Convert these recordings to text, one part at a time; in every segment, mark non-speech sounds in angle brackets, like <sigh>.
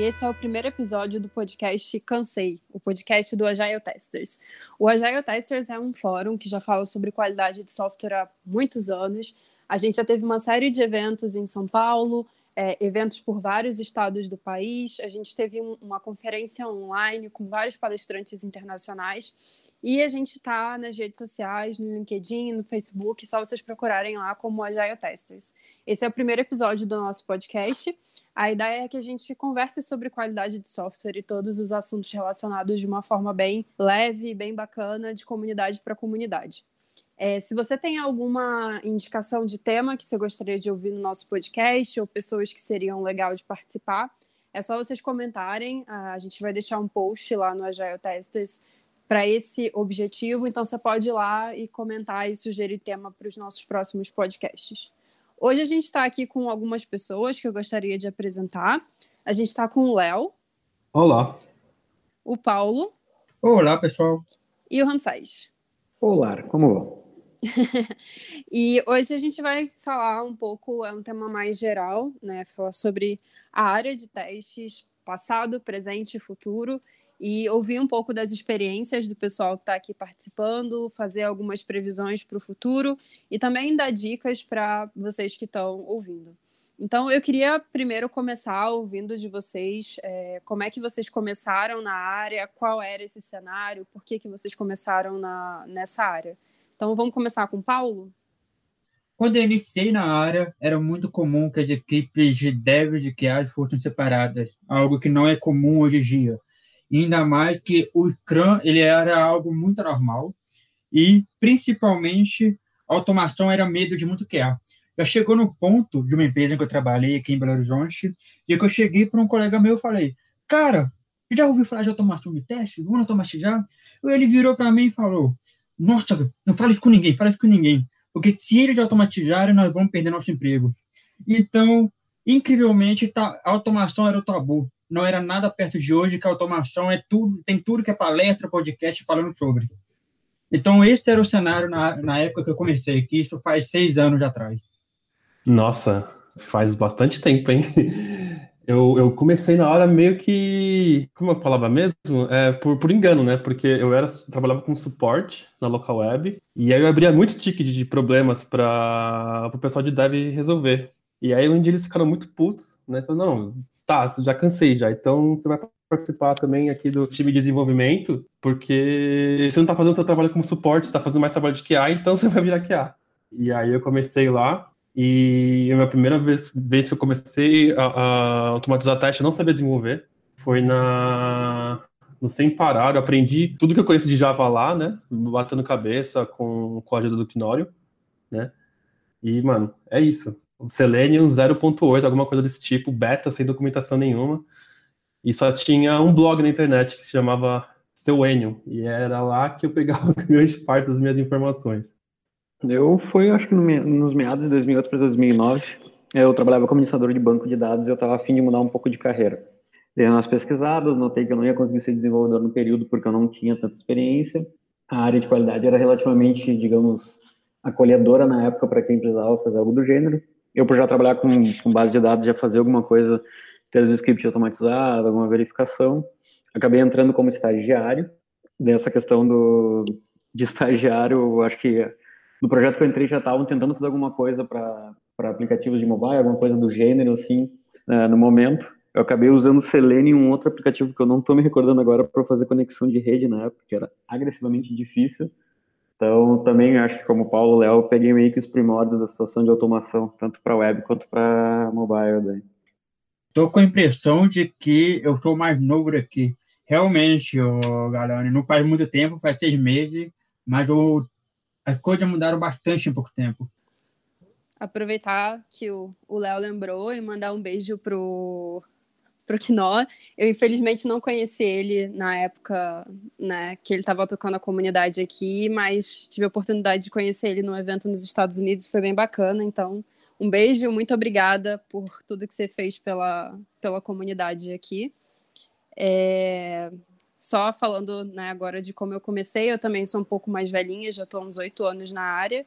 e esse é o primeiro episódio do podcast Cansei, o podcast do Agile Testers. O Agile Testers é um fórum que já fala sobre qualidade de software há muitos anos. A gente já teve uma série de eventos em São Paulo, é, eventos por vários estados do país. A gente teve um, uma conferência online com vários palestrantes internacionais. E a gente está nas redes sociais, no LinkedIn, no Facebook, só vocês procurarem lá como Agile Testers. Esse é o primeiro episódio do nosso podcast. A ideia é que a gente converse sobre qualidade de software e todos os assuntos relacionados de uma forma bem leve, bem bacana, de comunidade para comunidade. É, se você tem alguma indicação de tema que você gostaria de ouvir no nosso podcast ou pessoas que seriam legal de participar, é só vocês comentarem. A gente vai deixar um post lá no Agile Testers para esse objetivo, então você pode ir lá e comentar e sugerir tema para os nossos próximos podcasts. Hoje a gente está aqui com algumas pessoas que eu gostaria de apresentar. A gente está com o Léo. Olá. O Paulo. Olá, pessoal. E o Ramsés. Olá, como vão? <laughs> e hoje a gente vai falar um pouco, é um tema mais geral, né? Falar sobre a área de testes, passado, presente e futuro, e ouvir um pouco das experiências do pessoal que está aqui participando, fazer algumas previsões para o futuro e também dar dicas para vocês que estão ouvindo. Então, eu queria primeiro começar ouvindo de vocês é, como é que vocês começaram na área, qual era esse cenário, por que, que vocês começaram na, nessa área. Então, vamos começar com o Paulo? Quando eu iniciei na área, era muito comum que as equipes de dev e de QA fossem separadas, algo que não é comum hoje em dia ainda mais que o Scrum ele era algo muito normal e principalmente a automação era medo de muito QA. Já chegou no ponto de uma empresa que eu trabalhei aqui em Belo Horizonte, e que eu cheguei para um colega meu e falei, cara, já ouviu falar de automação de teste? Vamos automatizar? Ele virou para mim e falou, nossa, não fale isso com ninguém, fale isso com ninguém, porque se eles automatizarem, nós vamos perder nosso emprego. Então, incrivelmente, tá, a automação era o tabu não era nada perto de hoje, que a automação é tudo, tem tudo que é palestra, podcast falando sobre. Então, esse era o cenário na, na época que eu comecei, que isso faz seis anos atrás. Nossa, faz bastante tempo, hein? <laughs> Eu, eu comecei na hora meio que. Como é a palavra mesmo? É, por, por engano, né? Porque eu era trabalhava com suporte na local web, e aí eu abria muito ticket de problemas para o pessoal de dev resolver. E aí um dia eles ficaram muito putos, né? Falaram, não, tá, já cansei já, então você vai participar também aqui do time de desenvolvimento, porque você não tá fazendo seu trabalho como suporte, você tá fazendo mais trabalho de QA, então <laughs> você vai virar QA. E aí eu comecei lá, e a minha primeira vez, vez que eu comecei a, a automatizar teste, eu não sabia desenvolver, foi na no Sem Parar, eu aprendi tudo que eu conheço de Java lá, né, batendo cabeça com, com a ajuda do Quinório, né, e, mano, é isso. Selenium 0.8, alguma coisa desse tipo, beta, sem documentação nenhuma. E só tinha um blog na internet que se chamava Selenium, e era lá que eu pegava <laughs> grande parte das minhas informações. Eu fui, acho que no, nos meados de 2008 para 2009, eu trabalhava como administrador de banco de dados e eu estava afim de mudar um pouco de carreira. Dei umas pesquisadas, notei que eu não ia conseguir ser desenvolvedor no período porque eu não tinha tanta experiência. A área de qualidade era relativamente, digamos, acolhedora na época para quem precisava fazer algo do gênero eu por já trabalhar com, com base de dados, já fazer alguma coisa, ter o script automatizado, alguma verificação, acabei entrando como estagiário. Dessa questão do, de estagiário, acho que no projeto que eu entrei já estavam tentando fazer alguma coisa para aplicativos de mobile, alguma coisa do gênero, assim, uh, no momento. Eu acabei usando Selenium, um outro aplicativo que eu não estou me recordando agora para fazer conexão de rede na época, que era agressivamente difícil. Então, também acho que como Paulo Léo, eu peguei meio que os primórdios da situação de automação, tanto para web quanto para mobile. Daí. Tô com a impressão de que eu sou mais novo aqui. Realmente, oh, galera, não faz muito tempo, faz seis meses, mas oh, as coisas mudaram bastante em pouco tempo. Aproveitar que o Léo lembrou e mandar um beijo pro pro Quinó. Eu, infelizmente, não conheci ele na época né, que ele estava tocando a comunidade aqui, mas tive a oportunidade de conhecer ele num evento nos Estados Unidos, foi bem bacana. Então, um beijo, muito obrigada por tudo que você fez pela, pela comunidade aqui. É, só falando né, agora de como eu comecei, eu também sou um pouco mais velhinha, já estou uns oito anos na área.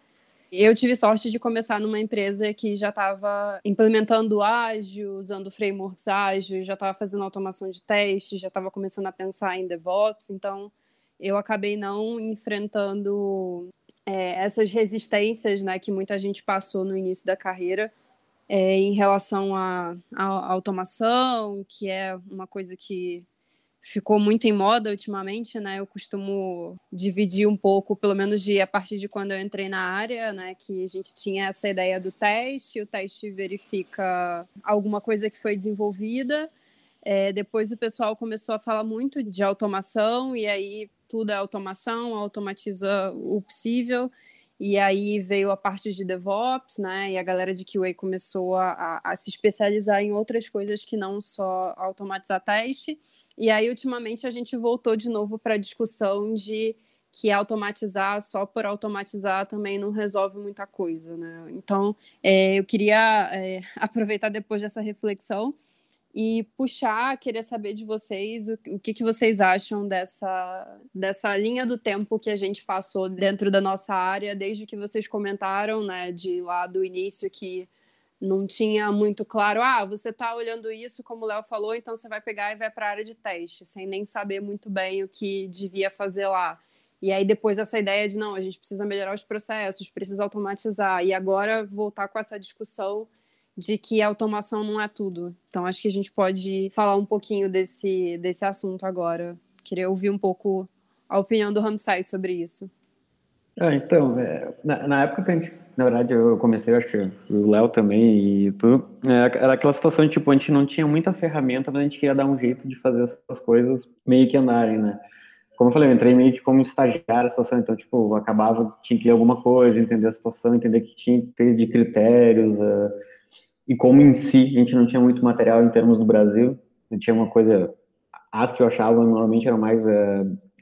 Eu tive sorte de começar numa empresa que já estava implementando ágil, usando frameworks ágil, já estava fazendo automação de testes, já estava começando a pensar em DevOps, então eu acabei não enfrentando é, essas resistências né, que muita gente passou no início da carreira é, em relação à automação, que é uma coisa que ficou muito em moda ultimamente, né? Eu costumo dividir um pouco, pelo menos de a partir de quando eu entrei na área, né? Que a gente tinha essa ideia do teste, o teste verifica alguma coisa que foi desenvolvida. É, depois o pessoal começou a falar muito de automação e aí tudo é automação, automatiza o possível. E aí veio a parte de DevOps, né? E a galera de QA começou a, a, a se especializar em outras coisas que não só automatizar teste. E aí, ultimamente, a gente voltou de novo para a discussão de que automatizar só por automatizar também não resolve muita coisa, né? Então, é, eu queria é, <laughs> aproveitar depois dessa reflexão e puxar, queria saber de vocês o, o que, que vocês acham dessa, dessa linha do tempo que a gente passou dentro da nossa área, desde que vocês comentaram, né, de lá do início que não tinha muito claro, ah, você está olhando isso, como o Léo falou, então você vai pegar e vai para a área de teste, sem nem saber muito bem o que devia fazer lá. E aí depois essa ideia de não, a gente precisa melhorar os processos, precisa automatizar. E agora voltar com essa discussão de que a automação não é tudo. Então acho que a gente pode falar um pouquinho desse, desse assunto agora. Queria ouvir um pouco a opinião do Ramsay sobre isso. Ah, então, é, na, na época que a gente na verdade, eu comecei, acho que o Léo também e tu. É, era aquela situação de, tipo, a gente não tinha muita ferramenta, mas a gente queria dar um jeito de fazer essas coisas meio que andarem, né? Como eu falei, eu entrei meio que como estagiário a situação, então, tipo, acabava, tinha que ler alguma coisa, entender a situação, entender que tinha que ter de critérios, uh, e como em si a gente não tinha muito material em termos do Brasil, não tinha uma coisa, as que eu achava normalmente eram mais uh,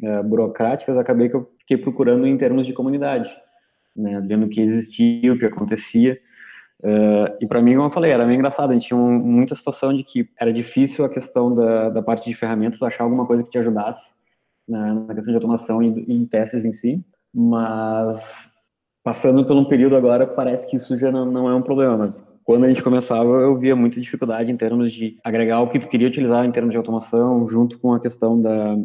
uh, burocráticas, acabei que eu fiquei procurando em termos de comunidade né, vendo o que existia, o que acontecia. Uh, e para mim, como eu falei, era meio engraçado. A gente tinha um, muita situação de que era difícil a questão da, da parte de ferramentas, achar alguma coisa que te ajudasse na, na questão de automação e, e, em testes em si. Mas passando por um período agora, parece que isso já não, não é um problema. Mas quando a gente começava, eu via muita dificuldade em termos de agregar o que tu queria utilizar em termos de automação, junto com a questão da,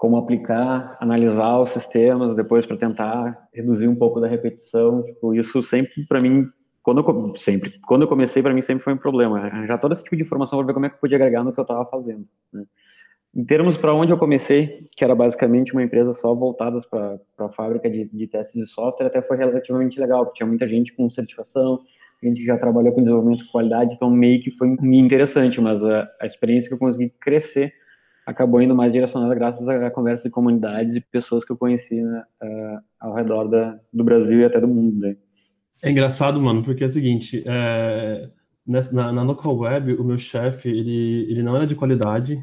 como aplicar, analisar os sistemas depois para tentar reduzir um pouco da repetição. Tipo, isso sempre para mim, quando eu, sempre, quando eu comecei para mim sempre foi um problema. Já todo esse tipo de informação para ver como é que eu podia agregar no que eu estava fazendo. Né? Em termos para onde eu comecei, que era basicamente uma empresa só voltada para a fábrica de, de, testes de software, até foi relativamente legal, porque tinha muita gente com certificação, gente que já trabalhou com desenvolvimento de qualidade, então meio que foi interessante, mas a, a experiência que eu consegui crescer acabou indo mais direcionada graças à conversa de comunidades e pessoas que eu conheci né, uh, ao redor da, do Brasil e até do mundo. Né? É engraçado, mano, porque é o seguinte, é, na, na local web, o meu chefe, ele, ele não era de qualidade,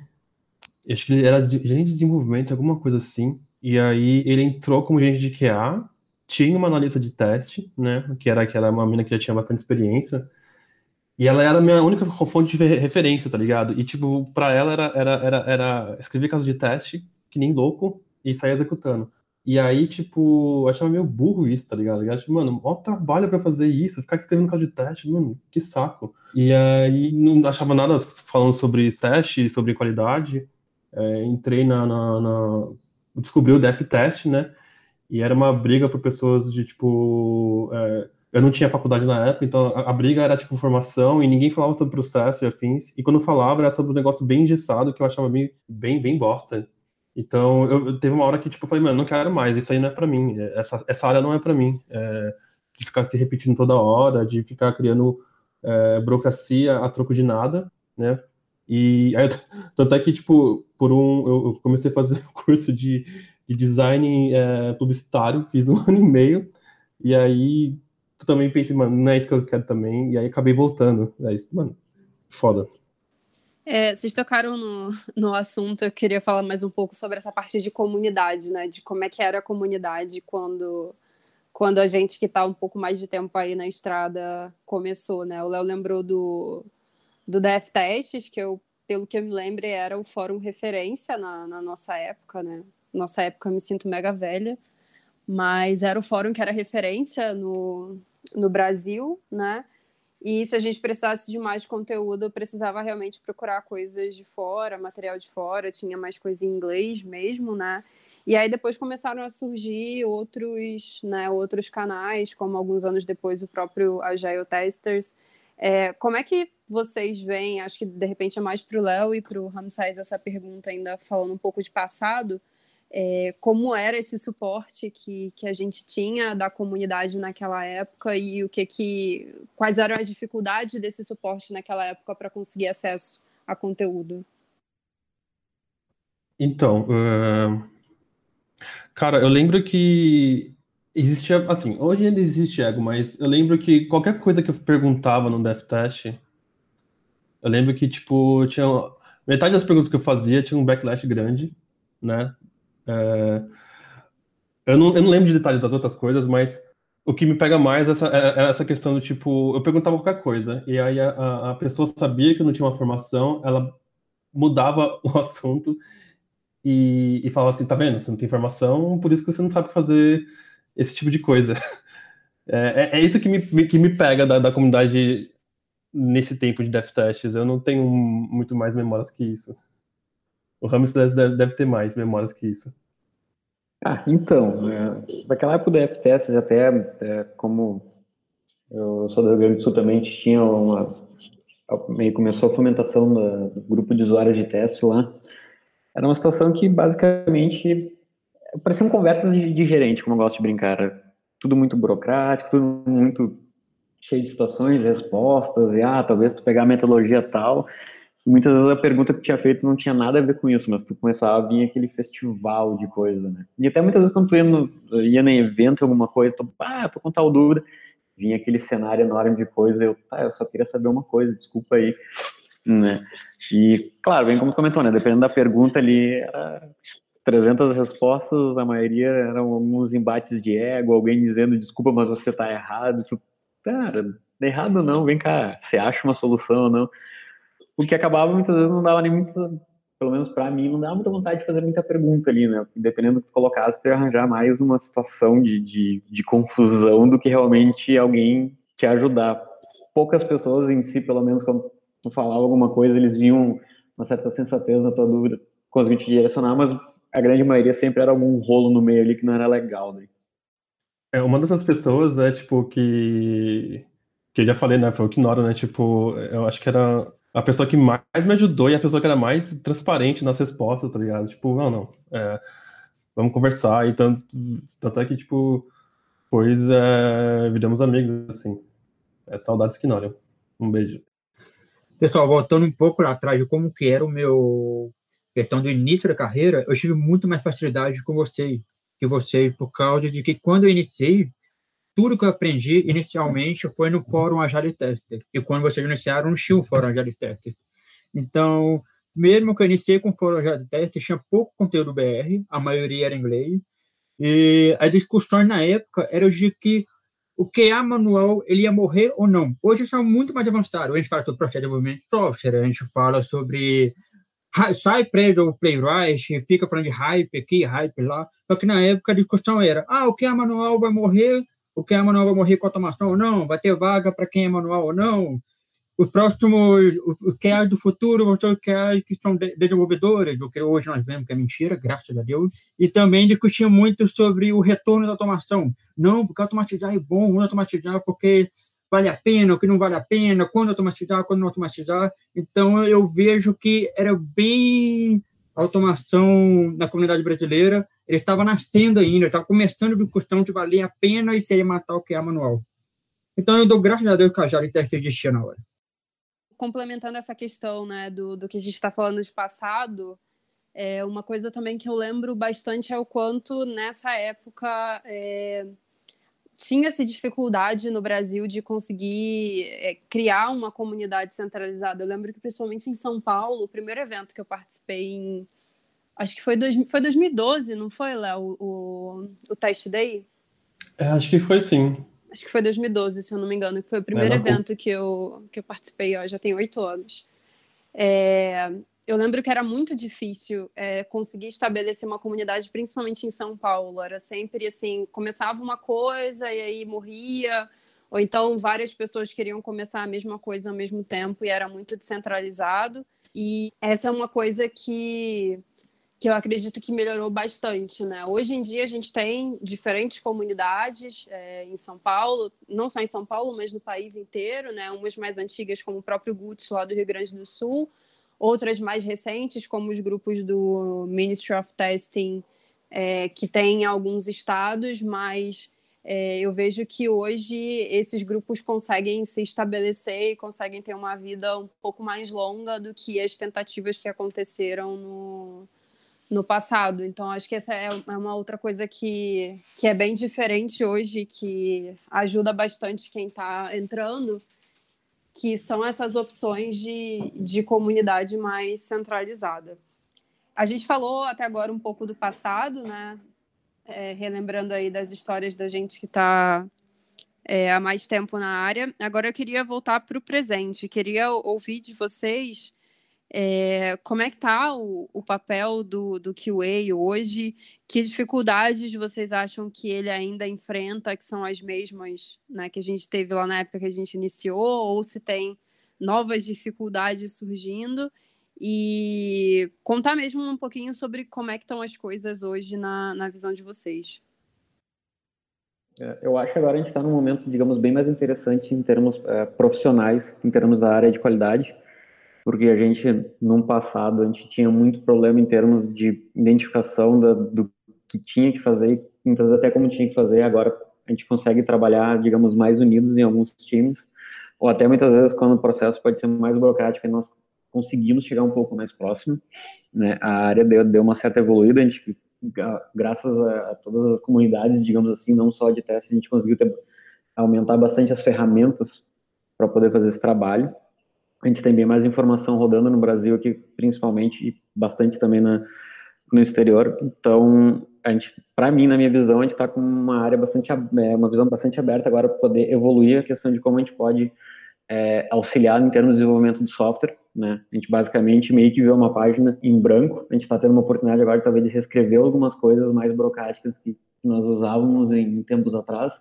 acho que ele era de, gerente de desenvolvimento, alguma coisa assim, e aí ele entrou como gerente de QA, tinha uma analista de teste, né, que era, que era uma mina que já tinha bastante experiência, e ela era a minha única fonte de referência, tá ligado? E, tipo, pra ela era, era, era, era escrever caso de teste, que nem louco, e sair executando. E aí, tipo, eu achava meio burro isso, tá ligado? Eu mano, ó trabalho pra fazer isso, ficar escrevendo caso de teste, mano, que saco. E aí, não achava nada falando sobre teste, sobre qualidade. É, entrei na, na, na, Descobri o Dev Test, né? E era uma briga por pessoas de, tipo... É, eu não tinha faculdade na época, então a, a, briga era tipo formação e ninguém falava sobre processo e afins. E quando falava era sobre um negócio bem engessado que eu achava bem, bem, bem bosta. Então eu, eu teve uma hora que tipo eu falei, mano, não quero mais, isso aí não é para mim, essa, essa área não é para mim. É, de ficar se repetindo toda hora, de ficar criando é, burocracia a troco de nada, né? E aí, <laughs> tanto é que, tipo, por um. Eu comecei a fazer <laughs> um curso de, de design é, publicitário, fiz um <laughs> ano e meio, e aí também pensa, mano, não é isso que eu quero também, e aí acabei voltando. Isso, mano, foda. É, vocês tocaram no, no assunto, eu queria falar mais um pouco sobre essa parte de comunidade, né? De como é que era a comunidade quando, quando a gente que está um pouco mais de tempo aí na estrada começou, né? O Léo lembrou do, do Death Testes, que eu, pelo que eu me lembro, era o fórum referência na, na nossa época, né? Nossa época eu me sinto mega velha, mas era o fórum que era referência no, no Brasil, né? E se a gente precisasse de mais conteúdo, eu precisava realmente procurar coisas de fora, material de fora, tinha mais coisa em inglês mesmo, né? E aí depois começaram a surgir outros, né, outros canais, como alguns anos depois o próprio Agile Testers. É, como é que vocês veem, acho que de repente é mais para o Léo e para o Ramsés essa pergunta ainda falando um pouco de passado, é, como era esse suporte que, que a gente tinha da comunidade naquela época e o que que quais eram as dificuldades desse suporte naquela época para conseguir acesso a conteúdo. Então, uh, cara, eu lembro que existia, assim, hoje ainda existe ego, mas eu lembro que qualquer coisa que eu perguntava no Death Test, eu lembro que, tipo, tinha metade das perguntas que eu fazia tinha um backlash grande, né? É, eu, não, eu não lembro de detalhes das outras coisas, mas o que me pega mais é essa, é, é essa questão do tipo, eu perguntava qualquer coisa, e aí a, a pessoa sabia que eu não tinha uma formação, ela mudava <laughs> o assunto e, e falava assim, tá vendo, você não tem informação, por isso que você não sabe fazer esse tipo de coisa. <laughs> É, é, é isso que me, que me pega da, da comunidade nesse tempo de death. Eu não tenho muito mais memórias que isso. O Ramos deve, deve ter mais memórias que isso. Ah, então, é, naquela época do FTS, até é, como eu sou do Rio Grande do Sul também, tinha uma, meio começou a fomentação do grupo de usuários de teste lá. Era uma situação que basicamente pareciam conversas de, de gerente, como eu gosto de brincar. Era tudo muito burocrático, tudo muito cheio de situações, respostas, e ah, talvez tu pegar a metodologia tal, muitas vezes a pergunta que tinha feito não tinha nada a ver com isso, mas tu começava a vir aquele festival de coisa, né? E até muitas vezes quando tu ia, no, ia no evento, alguma coisa, tu, ah, tô com tal dúvida, vinha aquele cenário enorme de coisa, eu, tá, eu só queria saber uma coisa, desculpa aí, né? E, claro, bem como tu comentou, né? Dependendo da pergunta ali, era 300 respostas, a maioria eram alguns embates de ego, alguém dizendo, desculpa, mas você tá errado, tu, cara, errado não, vem cá, você acha uma solução ou não? O que acabava muitas vezes não dava nem muita, pelo menos para mim, não dava muita vontade de fazer muita pergunta ali, né? Dependendo do que tu colocasse, tu ia arranjar mais uma situação de, de, de confusão do que realmente alguém te ajudar. Poucas pessoas em si, pelo menos quando tu falava alguma coisa, eles viam uma certa sensatez na tua dúvida, conseguiam te direcionar, mas a grande maioria sempre era algum rolo no meio ali que não era legal, né? É, uma dessas pessoas é, tipo, que... Que eu já falei, né? Foi o Kinora, né? Tipo, eu acho que era a pessoa que mais me ajudou e a pessoa que era mais transparente nas respostas, tá ligado? Tipo, não, não, é, vamos conversar e tanto, tanto é que, tipo, pois é, viramos amigos, assim. É saudades que não, Um beijo. Pessoal, voltando um pouco lá atrás de como que era o meu questão do início da carreira, eu tive muito mais facilidade com vocês, que vocês, por causa de que quando eu iniciei, tudo que eu aprendi inicialmente foi no fórum Agile Tester. E quando vocês iniciaram, não tinha o fórum Agile Tester. Então, mesmo que eu iniciei com o fórum Agile Tester, tinha pouco conteúdo BR, a maioria era inglês. E as discussões na época eram de que o QA manual ele ia morrer ou não. Hoje são muito mais avançados. A gente fala sobre processo de desenvolvimento de software, a gente fala sobre sai prévio ou playwright, fica falando de hype aqui, hype lá. Só que na época a discussão era: ah, o QA manual vai morrer o que é manual vai morrer com automação ou não, vai ter vaga para quem é manual ou não, os próximos, os QAs do futuro vão ser QAs que são desenvolvedores, o que hoje nós vemos que é mentira, graças a Deus, e também discutia muito sobre o retorno da automação. Não, porque automatizar é bom, não automatizar porque vale a pena, o que não vale a pena, quando automatizar, quando não automatizar. Então, eu vejo que era bem automação na comunidade brasileira, ele estava nascendo ainda, estava começando a discussão de valer a pena e se ele matar o que é manual. Então, eu dou graças a Deus que a Jari Teste existia na hora. Complementando essa questão né, do, do que a gente está falando de passado, é, uma coisa também que eu lembro bastante é o quanto nessa época é, tinha-se dificuldade no Brasil de conseguir é, criar uma comunidade centralizada. Eu lembro que, principalmente em São Paulo, o primeiro evento que eu participei em. Acho que foi, dois, foi 2012, não foi, Léo? O, o Test Day? É, acho que foi sim. Acho que foi 2012, se eu não me engano, que foi o primeiro é, evento que eu, que eu participei, ó, já tem oito anos. É, eu lembro que era muito difícil é, conseguir estabelecer uma comunidade, principalmente em São Paulo. Era sempre assim, começava uma coisa e aí morria, ou então várias pessoas queriam começar a mesma coisa ao mesmo tempo e era muito descentralizado. E essa é uma coisa que que eu acredito que melhorou bastante, né? Hoje em dia a gente tem diferentes comunidades é, em São Paulo, não só em São Paulo, mas no país inteiro, né? Umas mais antigas, como o próprio Guts lá do Rio Grande do Sul, outras mais recentes, como os grupos do Ministry of Testing, é, que tem em alguns estados, mas é, eu vejo que hoje esses grupos conseguem se estabelecer e conseguem ter uma vida um pouco mais longa do que as tentativas que aconteceram no, no passado. Então, acho que essa é, é uma outra coisa que, que é bem diferente hoje, que ajuda bastante quem está entrando, que são essas opções de, de comunidade mais centralizada. A gente falou até agora um pouco do passado, né? É, relembrando aí das histórias da gente que está é, há mais tempo na área. Agora eu queria voltar para o presente, queria ouvir de vocês é, como é que está o, o, papel do, do QA hoje? Que dificuldades vocês acham que ele ainda enfrenta, que são as mesmas né, que a gente teve lá na época que a gente iniciou, ou se tem novas dificuldades surgindo? E contar mesmo um pouquinho sobre como é que estão as coisas hoje na, na visão de vocês. É, eu acho que agora a gente está num momento, digamos, bem mais interessante em termos é, profissionais, em termos da área de qualidade porque a gente, num passado, a gente tinha muito problema em termos de identificação da, do que tinha que fazer, muitas vezes até como tinha que fazer, agora a gente consegue trabalhar, digamos, mais unidos em alguns times, ou até muitas vezes quando o processo pode ser mais burocrático nós conseguimos chegar um pouco mais próximo, né, a área deu, deu uma certa evoluída, a gente, graças a, a todas as comunidades, digamos assim, não só de teste, a gente conseguiu ter, aumentar bastante as ferramentas para poder fazer esse trabalho, a gente tem bem mais informação rodando no Brasil aqui, principalmente, e bastante também na, no exterior. Então, a gente, para mim, na minha visão, a gente está com uma área bastante, é, uma visão bastante aberta agora para poder evoluir a questão de como a gente pode é, auxiliar em termos de desenvolvimento de software, né? A gente basicamente meio que vê uma página em branco. A gente está tendo uma oportunidade agora talvez de reescrever algumas coisas mais burocráticas que nós usávamos em tempos atrás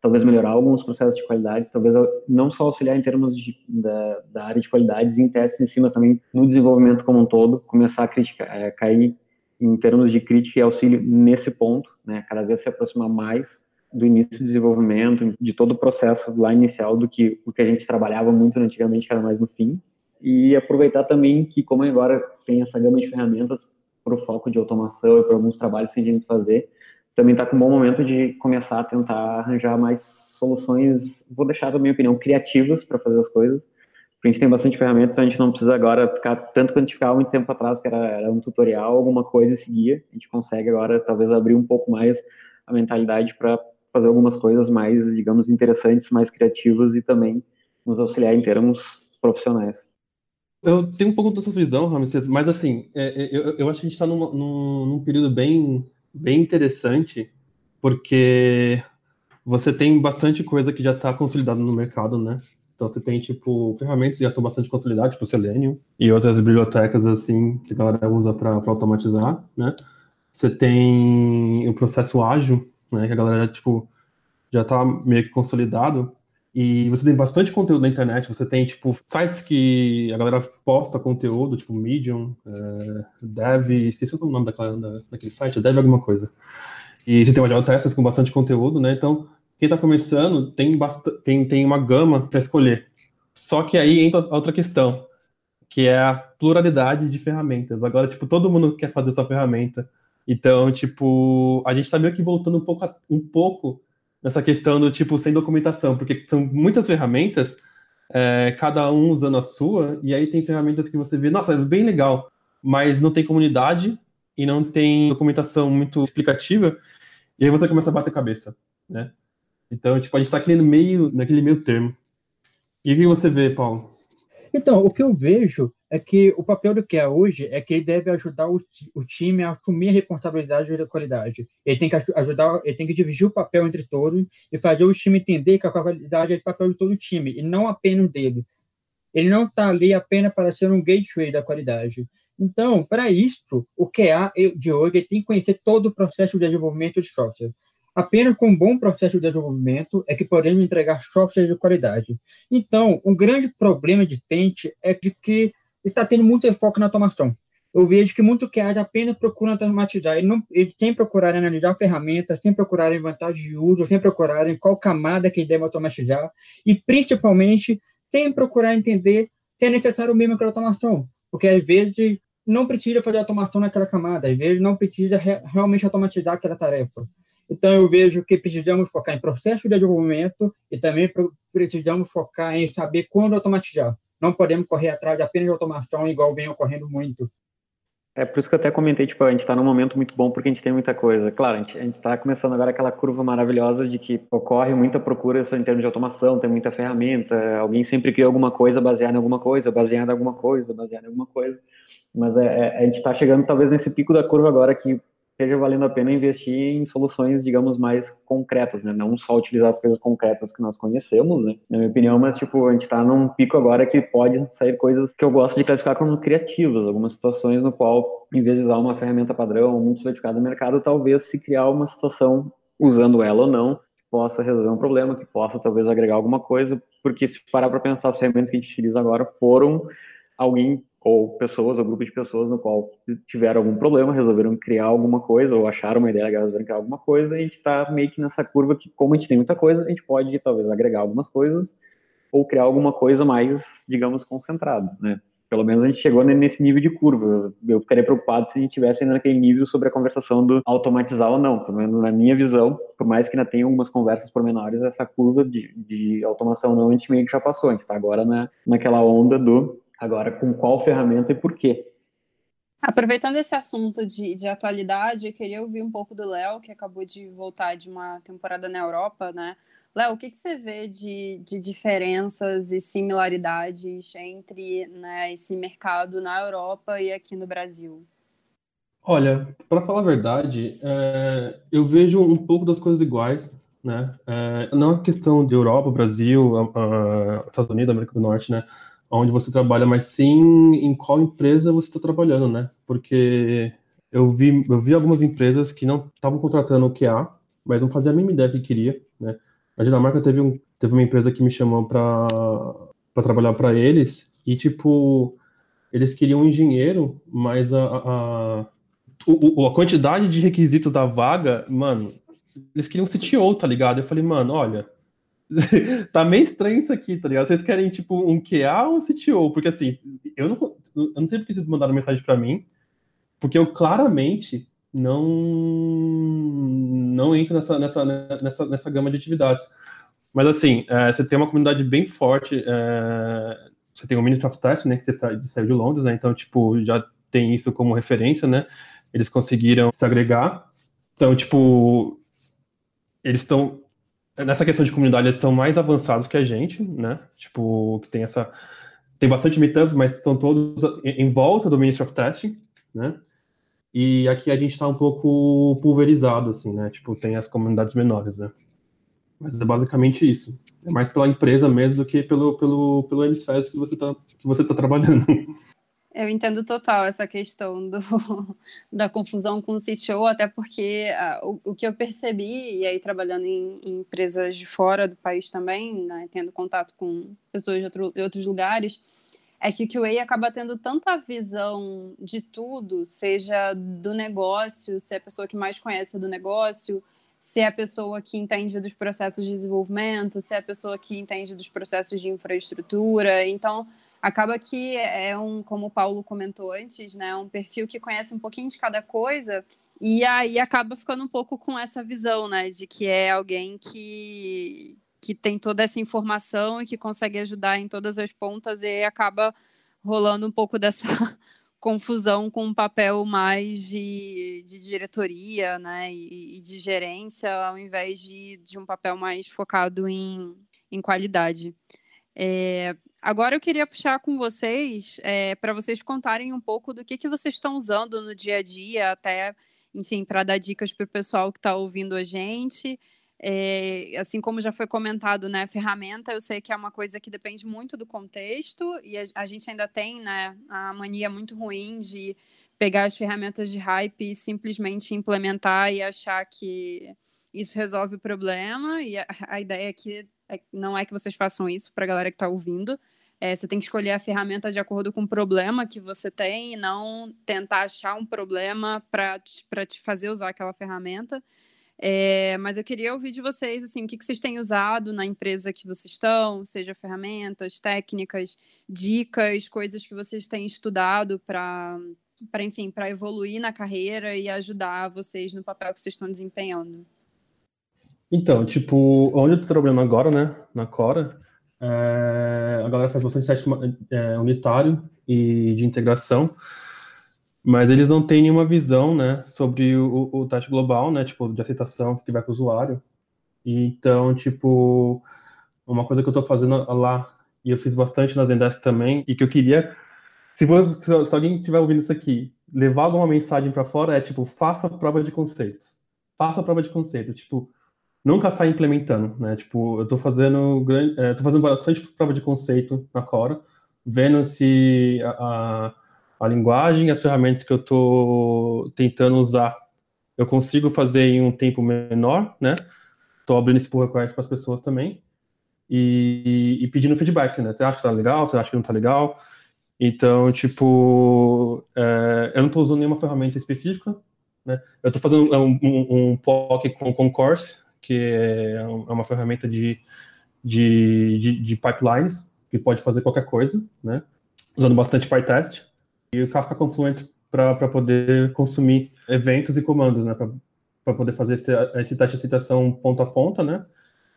talvez melhorar alguns processos de qualidade, talvez não só auxiliar em termos de, da, da, área de qualidades em testes em si, mas também no desenvolvimento como um todo, começar a criticar, é, cair em termos de crítica e auxílio nesse ponto, né, cada vez se aproximar mais do início do desenvolvimento, de todo o processo lá inicial do que o que a gente trabalhava muito antigamente, que era mais no fim, e aproveitar também que como agora tem essa gama de ferramentas para o foco de automação e para alguns trabalhos que a gente fazer, também está com um bom momento de começar a tentar arranjar mais soluções, vou deixar, na minha opinião, criativas para fazer as coisas. Porque a gente tem bastante ferramentas, a gente não precisa agora ficar tanto quanto a gente ficava muito tempo atrás, que era, era um tutorial, alguma coisa e seguia. A gente consegue agora, talvez, abrir um pouco mais a mentalidade para fazer algumas coisas mais, digamos, interessantes, mais criativas e também nos auxiliar em termos profissionais. Eu tenho um pouco dessa visão, Ramses, mas assim, é, é, eu, eu acho que a gente está num, num, num período bem bem interessante, porque você tem bastante coisa que já está consolidada no mercado, né? Então você tem, tipo, ferramentas que já estão bastante consolidadas, tipo Selenium, e outras bibliotecas, assim, que a galera usa para automatizar, né? Você tem o processo ágil, né? Que a galera, tipo, já está meio que consolidado. E você tem bastante conteúdo na internet, você tem, tipo, sites que a galera posta conteúdo, tipo Medium, é, Dev, esqueci o nome daquela, da, daquele site, Dev alguma coisa. E você tem Agile Testers com bastante conteúdo, né? Então, quem está começando tem, tem, tem uma gama para escolher. Só que aí entra outra questão, que é a pluralidade de ferramentas. Agora, tipo, todo mundo quer fazer sua ferramenta. Então, tipo, a gente está meio que voltando um pouco, um pouco nessa questão do tipo sem documentação, porque são muitas ferramentas, é, cada um usando a sua, e aí tem ferramentas que você vê, nossa, é bem legal, mas não tem comunidade e não tem documentação muito explicativa, e aí você começa a bater cabeça, né? Então, tipo, a gente está aqui no meio, naquele meio termo. E o que você vê, Paulo? Então, o que eu vejo é que o papel do QA hoje é que ele deve ajudar o, o, time a assumir a responsabilidade da qualidade. Ele tem que ajudar, ele tem que dividir o papel entre todos e fazer o time entender que a qualidade é o papel de todo o time e não apenas dele. Ele não está ali apenas para ser um gateway da qualidade. Então, para isso, o QA de hoje tem que conhecer todo o processo de desenvolvimento de software. Apenas com um bom processo de desenvolvimento é que podemos entregar software de qualidade. Então, um grande problema de Tente é que está tendo muito foco na automação. Eu vejo que muito QA apenas procura automatizar. Ele, não, ele tem procurar analisar ferramentas, tem procurar vantagens de uso, tem procurar em qual camada que deve automatizar e, principalmente, tem procurar entender se é necessário mesmo aquela automação. Porque, às vezes, não precisa fazer automação naquela camada, às vezes não precisa re realmente automatizar aquela tarefa. Então, eu vejo que precisamos focar em processo de desenvolvimento e também precisamos focar em saber quando automatizar. Não podemos correr atrás de apenas de automação, igual vem ocorrendo muito. É por isso que eu até comentei, tipo, a gente está num momento muito bom porque a gente tem muita coisa. Claro, a gente está começando agora aquela curva maravilhosa de que ocorre muita procura só em termos de automação, tem muita ferramenta, alguém sempre cria alguma coisa baseada em alguma coisa, baseada em alguma coisa, baseada em alguma coisa. Mas é, é, a gente está chegando talvez nesse pico da curva agora que esteja valendo a pena investir em soluções, digamos, mais concretas, né? Não só utilizar as coisas concretas que nós conhecemos, né? Na minha opinião, mas, tipo, a gente está num pico agora que pode sair coisas que eu gosto de classificar como criativas, algumas situações no qual, em vez de usar uma ferramenta padrão muito certificada no mercado, talvez se criar uma situação, usando ela ou não, possa resolver um problema, que possa talvez agregar alguma coisa, porque se parar para pensar, as ferramentas que a gente utiliza agora foram alguém ou pessoas, ou grupo de pessoas no qual tiveram algum problema, resolveram criar alguma coisa, ou acharam uma ideia legal, resolveram criar alguma coisa, e a gente está meio que nessa curva que, como a gente tem muita coisa, a gente pode talvez agregar algumas coisas, ou criar alguma coisa mais, digamos, concentrada, né? Pelo menos a gente chegou nesse nível de curva. Eu ficaria preocupado se a gente tivesse ainda naquele nível sobre a conversação do automatizar ou não. Pelo menos na minha visão, por mais que ainda tenha algumas conversas pormenores, essa curva de, de automação não, a gente meio que já passou. A gente está agora na, naquela onda do Agora, com qual ferramenta e por quê? Aproveitando esse assunto de, de atualidade, eu queria ouvir um pouco do Léo, que acabou de voltar de uma temporada na Europa, né? Léo, o que, que você vê de, de diferenças e similaridades entre né, esse mercado na Europa e aqui no Brasil? Olha, para falar a verdade, é, eu vejo um pouco das coisas iguais, né? É, não é questão de Europa, Brasil, a, a, Estados Unidos, América do Norte, né? Onde você trabalha, mas sim em qual empresa você está trabalhando, né? Porque eu vi, eu vi algumas empresas que não estavam contratando o QA, mas não faziam a mínima ideia que queria, né? A Dinamarca teve, um, teve uma empresa que me chamou para trabalhar para eles e, tipo, eles queriam um engenheiro, mas a, a, a, a quantidade de requisitos da vaga, mano, eles queriam um CTO, tá ligado? Eu falei, mano, olha, <laughs> tá meio estranho isso aqui, tá ligado? Vocês querem, tipo, um QA ou um CTO? Porque, assim, eu não, eu não sei porque vocês mandaram mensagem para mim, porque eu claramente não não entro nessa, nessa, nessa, nessa gama de atividades. Mas, assim, é, você tem uma comunidade bem forte, é, você tem o Ministry of né, que você saiu, saiu de Londres, né, então, tipo, já tem isso como referência, né, eles conseguiram se agregar, então, tipo, eles estão nessa questão de comunidade, eles estão mais avançados que a gente, né? Tipo, que tem essa. Tem bastante meetups, mas são todos em volta do Ministry of Testing, né? E aqui a gente está um pouco pulverizado, assim, né? Tipo, tem as comunidades menores, né? Mas é basicamente isso. É mais pela empresa mesmo do que pelo, pelo, pelo MSFES que você está tá trabalhando. <laughs> Eu entendo total essa questão do, <laughs> da confusão com o CTO, até porque uh, o, o, que eu percebi, e aí trabalhando em, em, empresas de fora do país também, né, tendo contato com pessoas de, outro, de outros lugares, é que o QA acaba tendo tanta visão de tudo, seja do negócio, se é a pessoa que mais conhece do negócio, se é a pessoa que entende dos processos de desenvolvimento, se é a pessoa que entende dos processos de infraestrutura. Então, acaba que é um, como o Paulo comentou antes, né, um perfil que conhece um pouquinho de cada coisa e aí acaba ficando um pouco com essa visão, né, de que é alguém que que tem toda essa informação e que consegue ajudar em todas as pontas e acaba rolando um pouco dessa <laughs> confusão com um papel mais de, de diretoria, né, e, e, de gerência, ao invés de, de um papel mais focado em, em qualidade. É, Agora eu queria puxar com vocês é, para vocês contarem um pouco do que, que vocês estão usando no dia a dia, até, enfim, para dar dicas para o pessoal que está ouvindo a gente. É, assim como já foi comentado, né, ferramenta, eu sei que é uma coisa que depende muito do contexto e a, a gente ainda tem, né, a mania muito ruim de pegar as ferramentas de hype e simplesmente implementar e achar que isso resolve o problema. E a, a ideia é, não é que vocês façam isso para a galera que está ouvindo. É, você tem que escolher a ferramenta de acordo com o problema que você tem e não tentar achar um problema para te fazer usar aquela ferramenta. É, mas eu queria ouvir de vocês, assim, o que, que vocês têm usado na empresa que vocês estão, seja ferramentas, técnicas, dicas, coisas que vocês têm estudado para, para enfim, para evoluir na carreira e ajudar vocês no papel que vocês estão desempenhando. Então, tipo, onde eu tô trabalhando agora, né, na Cora, é, a galera faz bastante teste é, unitário e de integração, mas eles não têm nenhuma visão, né, sobre o, o teste global, né, tipo, de aceitação que vai para o usuário. E, então, tipo, uma coisa que eu estou fazendo lá, e eu fiz bastante nas Zendesk também, e que eu queria, se, se, alguém estiver ouvindo isso aqui, levar alguma mensagem para fora, é, tipo, faça prova de conceitos. Faça prova de conceito, tipo, nunca sai implementando, né, tipo, eu estou fazendo, é, tô fazendo bastante prova de conceito na Cora, vendo se a, a a linguagem, as ferramentas que eu estou tentando usar, eu consigo fazer em um tempo menor, né? Estou abrindo esse pull request para as pessoas também e, e, pedindo feedback, né? Você acha que tá legal? Você acha que não tá legal? Então, tipo, é, eu não estou usando nenhuma ferramenta específica, né? Eu estou fazendo um, um, um POC com Concourse, que é, é uma ferramenta de, de, de, de pipelines, que pode fazer qualquer coisa, né? Usando bastante PyTest e o Kafka Confluent para poder consumir eventos e comandos, né? Para poder fazer esse, esse teste de citação ponta a ponta, né?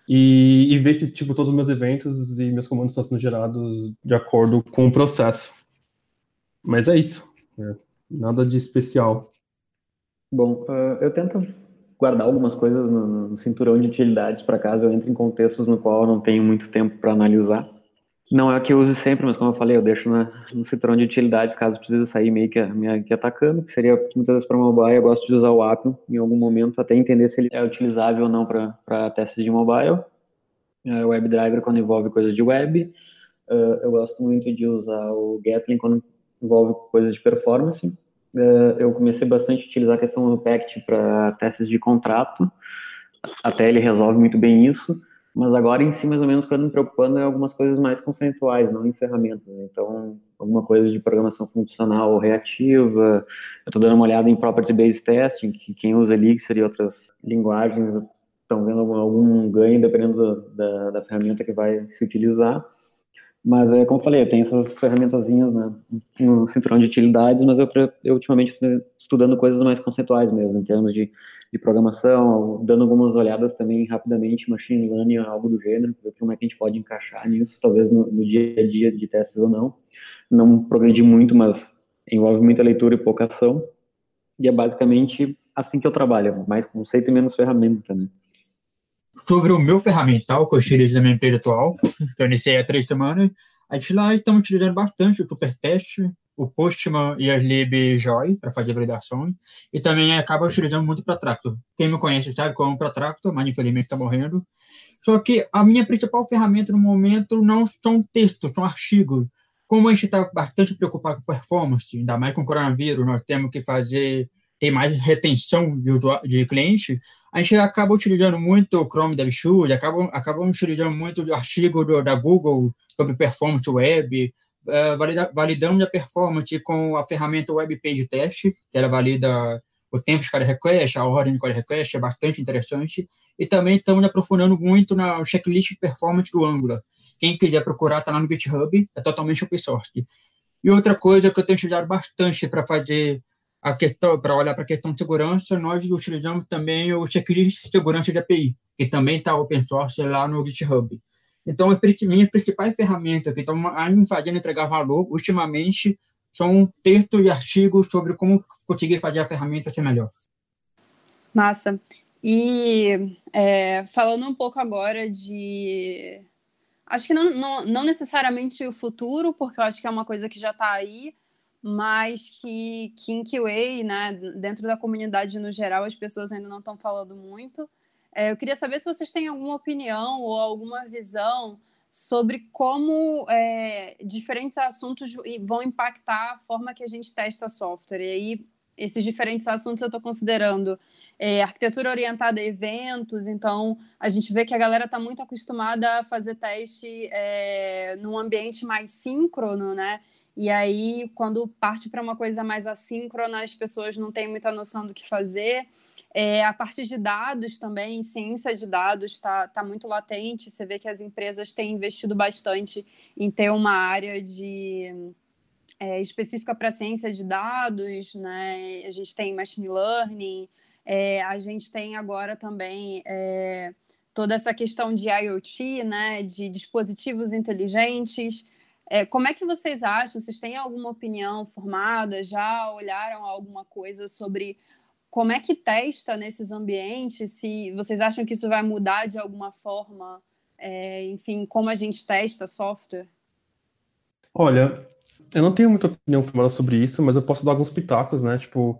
E, e, ver se tipo todos os meus eventos e meus comandos estão sendo gerados de acordo com o processo. Mas é isso. Né? Nada de especial. Bom, uh, eu tento guardar algumas coisas no, no cinturão de utilidades para caso eu entre em contextos no qual eu não tenho muito tempo para analisar. Não é a que eu use sempre, mas como eu falei, eu deixo na, no cinturão de utilidades caso precise sair meio que, me, que atacando, que seria muitas vezes para mobile, eu gosto de usar o Appium em algum momento, até entender se ele é utilizável ou não para testes de mobile. Uh, WebDriver quando envolve coisas de web. Uh, eu gosto muito de usar o Gatling quando envolve coisas de performance. Uh, eu comecei bastante a utilizar a questão do Pact para testes de contrato, até ele resolve muito bem isso. Mas agora em si, mais ou menos, o que eu me preocupando é algumas coisas mais conceituais, não em ferramentas. Né? Então, alguma coisa de programação funcional ou reativa. Eu estou dando uma olhada em Property-Based Testing, que quem usa Elixir e outras linguagens estão vendo algum, algum ganho dependendo da, da, ferramenta que vai se utilizar. Mas, é, como eu falei, eu tenho essas ferramentazinhas né, no cinturão de utilidades, mas eu, eu ultimamente estou estudando coisas mais conceituais mesmo, em termos de de programação, dando algumas olhadas também rapidamente, machine learning, algo do gênero, ver como é que a gente pode encaixar nisso, talvez no, no dia a dia de testes ou não. Não progredi muito, mas envolve muita leitura e pouca ação. E é basicamente assim que eu trabalho, mais conceito e menos ferramenta, né? Sobre o meu ferramental que eu utilizo na minha empresa atual, que eu iniciei há três semanas, a gente lá estamos utilizando bastante o Supertest, o Postman e as libjoy para fazer validações, e também acaba utilizando muito para Tractor. Quem me conhece sabe como para Tractor, mas infelizmente está morrendo. Só que a minha principal ferramenta no momento não são textos, são artigos. Como a gente está bastante preocupado com performance, ainda mais com o coronavírus, nós temos que fazer ter mais retenção de, de cliente, a gente acaba utilizando muito o Chrome DevShoot, acaba, acaba utilizando muito o artigo do, da Google sobre performance web, uh, valida, validando a performance com a ferramenta Web Page Test, que ela valida o tempo de cada request, a ordem de cada request, é bastante interessante. E também estamos aprofundando muito na checklist performance do Angular. Quem quiser procurar, está lá no GitHub, é totalmente open source. E outra coisa que eu tenho estudado bastante para fazer a questão, para olhar para a questão de segurança, nós utilizamos também o checklist de segurança de API, que também está open source lá no GitHub. Então, as minhas principais ferramentas que estão fazendo entregar valor, ultimamente, são textos e artigos sobre como conseguir fazer a ferramenta ser melhor. Massa. E é, falando um pouco agora de. Acho que não, não, não, necessariamente o futuro, porque eu acho que é uma coisa que já está aí, mas que, QA, né, dentro da comunidade no geral, as pessoas ainda não estão falando muito É, eu queria saber se vocês têm alguma opinião ou alguma visão sobre como é, diferentes assuntos vão impactar a forma que a gente testa software. E aí, esses diferentes assuntos eu estou considerando é, arquitetura orientada a eventos, então a gente vê que a galera está muito acostumada a fazer teste é, num ambiente mais síncrono, né? E aí, quando parte para uma coisa mais assíncrona, as pessoas não têm muita noção do que fazer. É, a parte de dados também, ciência de dados está tá muito latente. Você vê que as empresas têm investido bastante em ter uma área de é, específica para ciência de dados, né? A gente tem machine learning, é, a gente tem agora também é, toda essa questão de IoT, né? De dispositivos inteligentes. É, como é que vocês acham? Vocês têm alguma opinião formada? Já olharam alguma coisa sobre como é que testa nesses ambientes? Se vocês acham que isso vai mudar de alguma forma, é, enfim, como a gente testa software? Olha, eu não tenho muita opinião formada sobre isso, mas eu posso dar alguns pitacos, né? Tipo,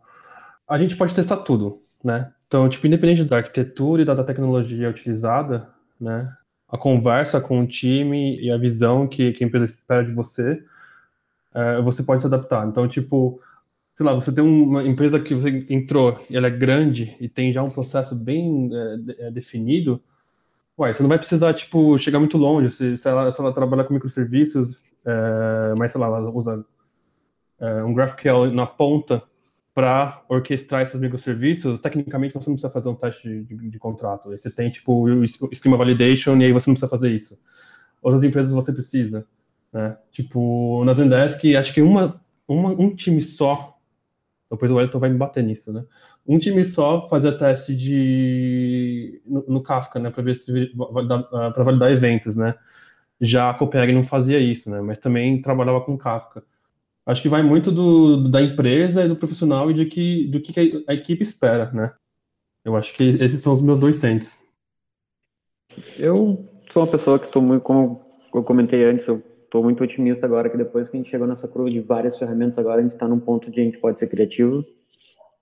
a gente pode testar tudo, né? Então, tipo, independente da arquitetura e da tecnologia utilizada, né? A conversa com o time e a visão que, que a empresa espera de você, é, você pode se adaptar. Então, tipo, sei lá, você tem uma empresa que você entrou e ela é grande e tem já um processo bem é, é, definido, uai, você não vai precisar, tipo, chegar muito longe. Se, se, ela, se ela trabalhar com microserviços, é, mas, sei lá, ela usa é, um GraphQL na ponta para orquestrar esses microserviços, tecnicamente você não precisa fazer um teste de, de, de contrato. Você tem, tipo, o Schema Validation e aí você não precisa fazer isso. Outras empresas você precisa, né? Tipo, na Zendesk, acho que uma, uma, um time só depois o Wellington vai me bater nisso, né? Um time só fazia teste de no, no Kafka, né, para ver se ah, para validar eventos, né? Já a Copenhagen não fazia isso, né? Mas também trabalhava com Kafka. Acho que vai muito do, da empresa e do profissional e de que, do que a equipe espera, né? Eu acho que esses são os meus dois centros. Eu sou uma pessoa que estou muito, como eu comentei antes, eu estou muito otimista agora que depois que a gente chegou nessa curva de várias ferramentas, agora a gente está num ponto de a gente pode ser criativo.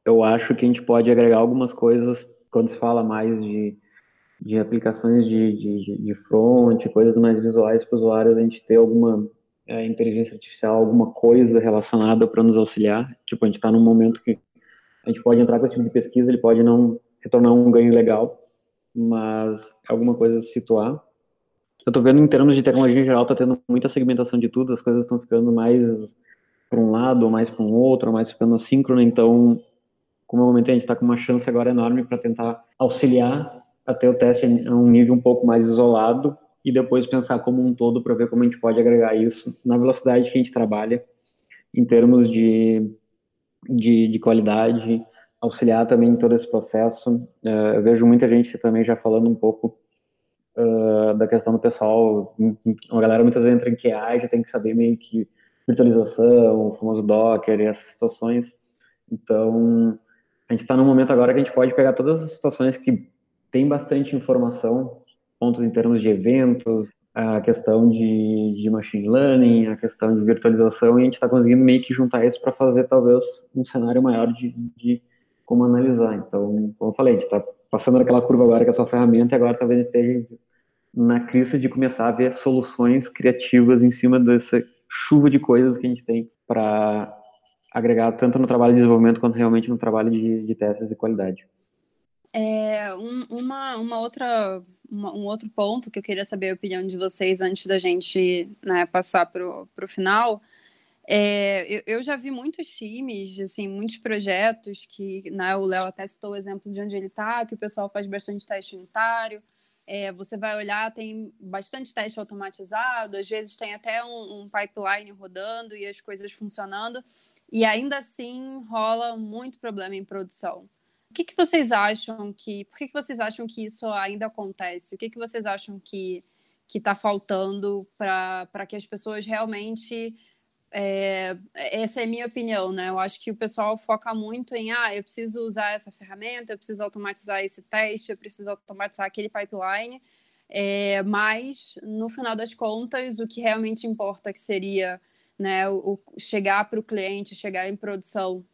Eu acho que a gente pode agregar algumas coisas quando se fala mais de, de aplicações de, de, de front, coisas mais visuais para os usuários, a gente ter alguma é, inteligência artificial, alguma coisa relacionada para nos auxiliar. Tipo, a gente está num momento que a gente pode entrar com esse tipo de pesquisa, ele pode não retornar um ganho legal, mas alguma coisa a se situar eu tô vendo em termos de tecnologia em geral, tá tendo muita segmentação de tudo, as coisas estão ficando mais para um lado, ou mais para um outro, ou mais ficando assíncrono, então, como eu comentei, a gente está com uma chance agora enorme para tentar auxiliar até o teste a um nível um pouco mais isolado e depois pensar como um todo para ver como a gente pode agregar isso na velocidade que a gente trabalha, em termos de, de, de qualidade, auxiliar também em todo esse processo. Uh, eu vejo muita gente também já falando um pouco uh, da questão do pessoal. A galera muitas vezes entra em QA já tem que saber meio que virtualização, o famoso Docker e essas situações. Então, a gente está num momento agora que a gente pode pegar todas as situações que tem bastante informação, pontos em termos de eventos, a questão de, de machine learning, a questão de virtualização, e a gente está conseguindo meio que juntar isso para fazer talvez um cenário maior de, de como analisar. Então, como eu falei, a gente está passando naquela curva agora com a sua ferramenta e agora talvez esteja na crise de começar a ver soluções criativas em cima dessa chuva de coisas que a gente tem para agregar tanto no trabalho de desenvolvimento quanto realmente no trabalho de, de testes de qualidade. É, um, uma, uma outra, uma, um outro ponto que eu queria saber a opinião de vocês antes da gente né, passar para o final é, eu, eu, já vi muitos times, assim, muitos projetos que né, o Léo até citou o exemplo de onde ele está, que o pessoal faz bastante teste unitário. É, você vai olhar, tem bastante teste automatizado, às vezes tem até um, um pipeline rodando e as coisas funcionando, e ainda assim rola muito problema em produção. O que, que vocês acham que. Por que, que vocês acham que isso ainda acontece? O que, que vocês acham que está faltando para que as pessoas realmente é, essa é a minha opinião, né? Eu acho que o pessoal foca muito em, ah, eu preciso usar essa ferramenta, eu preciso automatizar esse teste, eu preciso automatizar aquele pipeline, é, mas no final das contas, o que realmente importa que seria, né, o, o chegar para o cliente, chegar em produção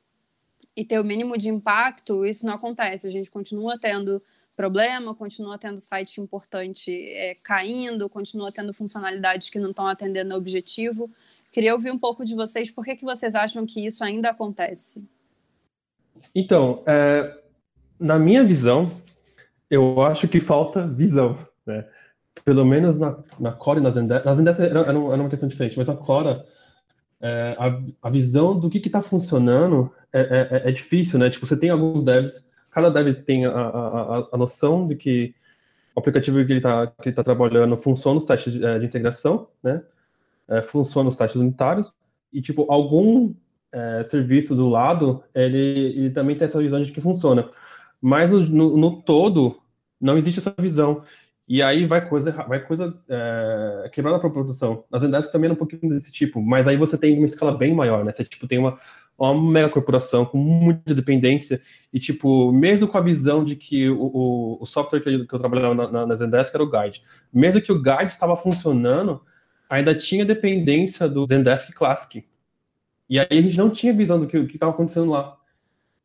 e ter o mínimo de impacto, isso não acontece. A gente continua tendo problema, continua tendo site importante é, caindo, continua tendo funcionalidades que não estão atendendo ao objetivo. Queria ouvir um pouco de vocês, por que, que vocês acham que isso ainda acontece? Então, é, na minha visão, eu acho que falta visão, né? Pelo menos na, na Core e na Zendesk, na Zendesk era, era, uma questão diferente, mas na Core, é, a, a visão do que está funcionando é, é, é, é, difícil, né? Tipo, você tem alguns devs, cada dev tem a, a, a noção de que o aplicativo que ele está tá trabalhando funciona nos testes de, é, de integração, né? É, funciona nos testes unitários, e, tipo, algum serviço do lado, ele, ele também tem essa visão de que funciona. Mas no, no, todo, não existe essa visão. E aí vai coisa, vai coisa é, quebrada para a produção. Nas Zendesk também é um pouquinho desse tipo, mas aí você tem uma escala bem maior, né? Você tipo, tem uma, uma mega corporação com muita dependência e, tipo, mesmo com a visão de que o, o, o software que eu, que eu trabalhava na, na, Zendesk era o Guide, mesmo que o Guide estava funcionando, ainda tinha dependência do Zendesk Classic. E aí a gente não tinha visão do que estava acontecendo lá.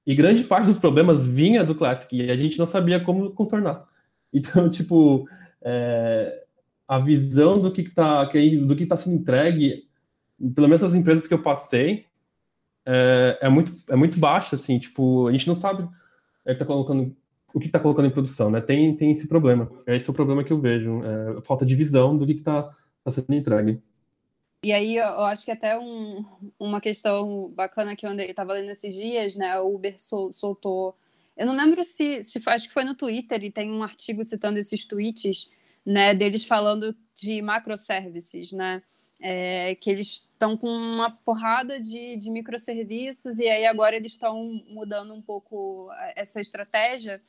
E grande parte dos problemas vinha do Classic e a gente não sabia como contornar. <laughs> Então, tipo, é, a visão do que está do que está sendo entregue, pelo menos as empresas que eu passei, é, é, muito é muito baixa, assim. Tipo, a gente não sabe é, que tá colocando o que está colocando em produção, né? Tem tem esse problema. É esse é o problema que eu vejo. É, falta de visão do que está tá sendo entregue. E aí eu acho que até um, uma questão bacana que eu estava lendo esses dias, né? O Uber sol, soltou. Eu não lembro se, se acho que foi no Twitter e tem um artigo citando esses tweets, né? Deles falando de macroservices, né? É, que eles estão com uma porrada de, de microserviços e aí agora eles estão mudando um pouco essa estratégia.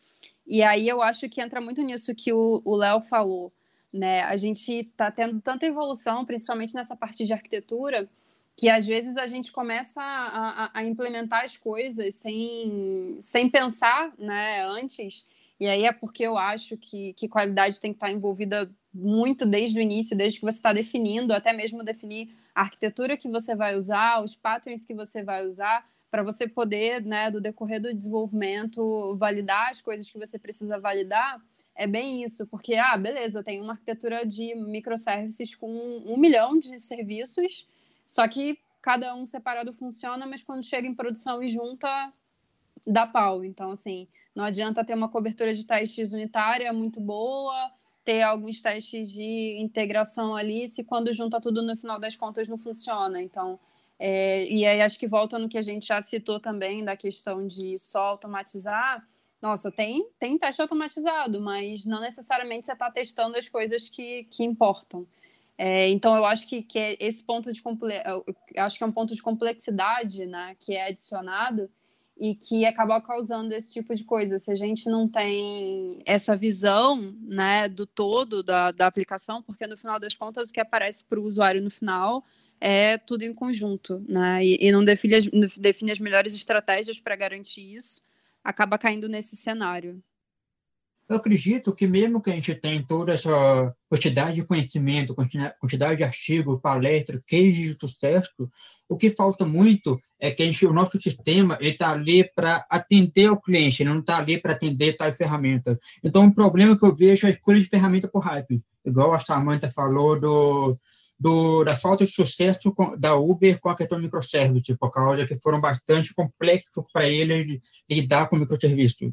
E aí eu acho que entra muito nisso que o Léo falou né? A gente está tendo tanta evolução, principalmente nessa parte de arquitetura, que às vezes a gente começa a, a, a, implementar as coisas sem, sem pensar né, antes. E aí é porque eu acho que, que qualidade tem que estar envolvida muito desde o início, desde que você está definindo, até mesmo definir a arquitetura que você vai usar, os patterns que você vai usar, para você poder, né, do decorrer do desenvolvimento, validar as coisas que você precisa validar é bem isso, porque, ah, beleza, eu tenho uma arquitetura de microservices com um milhão de serviços, só que cada um separado funciona, mas quando chega em produção e junta, dá pau. Então, assim, não adianta ter uma cobertura de testes unitária muito boa, ter alguns testes de integração ali, se quando junta tudo no final das contas não funciona. Então, é, e aí acho que volta no que a gente já citou também da questão de só automatizar nossa, tem, tem teste automatizado, mas não necessariamente você está testando as coisas que, que importam. É, então, eu acho que, que é esse ponto de acho que é um ponto de complexidade né, que é adicionado e que acaba causando esse tipo de coisa. Se a gente não tem essa visão né, do todo da, da aplicação, porque no final das contas o que aparece para o usuário no final é tudo em conjunto, né? E, e não define as, define as melhores estratégias para garantir isso acaba caindo nesse cenário. Eu acredito que mesmo que a gente tenha toda essa quantidade de conhecimento, quantidade de artigos, palestras, cases de sucesso, o que falta muito é que a gente, o nosso sistema está ali para atender ao cliente, ele não está ali para atender tal ferramenta. Então, o problema que eu vejo é a escolha de ferramenta por hype. Igual a Samantha falou do, do, da falta de sucesso da Uber com a questão do microservice, por causa que foram bastante complexos para eles lidar com microserviços.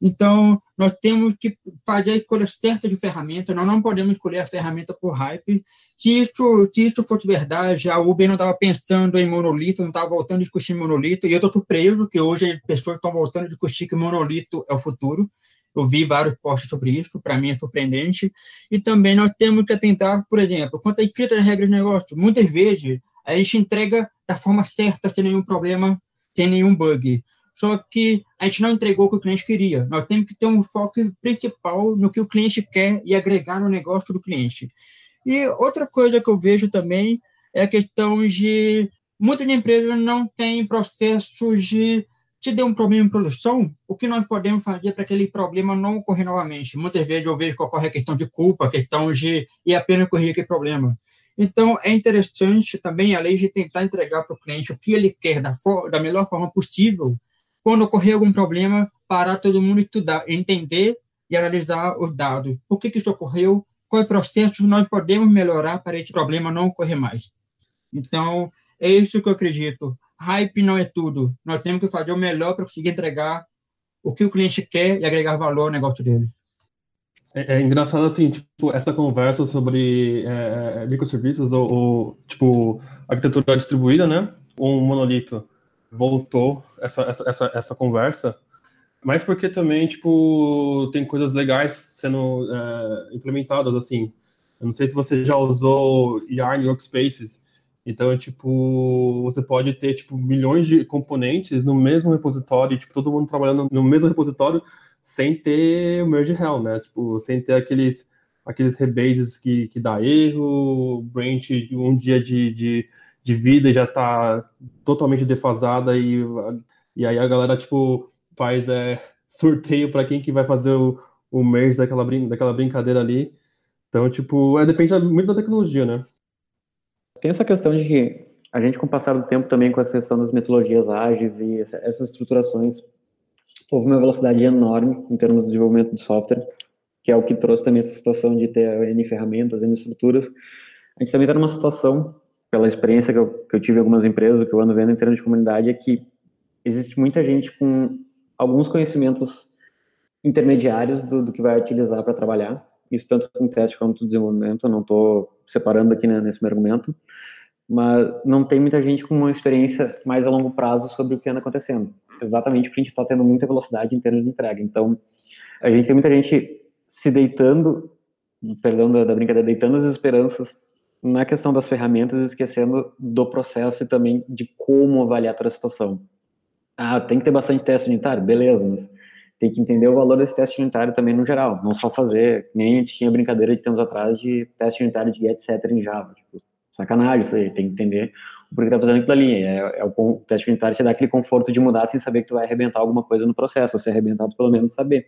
Então, nós temos que fazer a escolha certa de ferramenta, nós não podemos escolher a ferramenta por hype. Se isso, se isso fosse verdade, a Uber não estava pensando em monolito, não estava voltando a discutir monolito, e eu estou surpreso que hoje as pessoas estão voltando a discutir que monolito é o futuro. Eu vi vários posts sobre isso, para mim é surpreendente. E também nós temos que atentar, por exemplo, quanto à escrita das regras de negócio. Muitas vezes a gente entrega da forma certa, sem nenhum problema, sem nenhum bug. Só que a gente não entregou o que o cliente queria. Nós temos que ter um foco principal no que o cliente quer e agregar no negócio do cliente. E outra coisa que eu vejo também é a questão de muitas empresas não têm processos de se deu um problema em produção, o que nós podemos fazer para aquele problema não ocorrer novamente? Muitas vezes eu vejo que ocorre a questão de culpa, a questão de ir apenas corrigir aquele problema. Então, é interessante também, além de tentar entregar para o cliente o que ele quer da, da melhor forma possível, quando ocorrer algum problema, parar todo mundo estudar, entender e analisar os dados. Por que, que isso ocorreu? Qual é o processo nós podemos melhorar para esse problema não ocorrer mais? Então, é isso que eu acredito. Hype não é tudo. Nós temos que fazer o melhor para conseguir entregar o que o cliente quer e agregar valor ao negócio dele. É, é engraçado assim, tipo, essa conversa sobre é, é microserviços ou, ou, tipo, arquitetura distribuída, né? Um monolito voltou essa, essa, essa, essa conversa, mas porque também, tipo, tem coisas legais sendo é, implementadas, assim. Eu não sei se você já usou Yarn Workspaces, então, tipo, você pode ter, tipo, milhões de componentes no mesmo repositório, tipo, todo mundo trabalhando no mesmo repositório, sem ter o merge hell, né? Tipo, sem ter aqueles, aqueles rebases que, que dá erro, branch um dia de, de, de vida já tá totalmente defasada e, e aí a galera, tipo, faz é, <laughs> sorteio para quem que vai fazer o, o merge daquela, brin daquela brincadeira ali. Então, tipo, é, depende muito da tecnologia, né? Tem essa questão de que a gente, com o passar do tempo, também com a questão das metodologias ágeis e essas estruturações, houve uma velocidade enorme em termos de desenvolvimento de software, que é o que trouxe também essa situação de ter N ferramentas, N estruturas. A gente também está numa situação, pela experiência que eu, que eu tive em algumas empresas, que eu ando vendo em termos de comunidade, é que existe muita gente com alguns conhecimentos intermediários do, do que vai utilizar para trabalhar, isso tanto em teste quanto no desenvolvimento, eu não estou separando aqui né, nesse meu argumento, mas não tem muita gente com uma experiência mais a longo prazo sobre o que anda acontecendo. Exatamente porque a gente está tendo muita velocidade em termos de entrega. Então, a gente tem muita gente se deitando, perdão da, da brincadeira, deitando as esperanças na questão das ferramentas, esquecendo do processo e também de como avaliar toda a situação. Ah, tem que ter bastante teste unitário? Beleza, mas tem que entender o valor desse teste unitário também no geral, não só fazer, nem a gente tinha brincadeira de tempos atrás de teste unitário de get setter em Java, tipo, sacanagem isso aí, tem que entender o porquê tá fazendo aquilo ali, é, é o, o teste unitário te dá aquele conforto de mudar sem saber que tu vai arrebentar alguma coisa no processo, ou ser arrebentado pelo menos saber.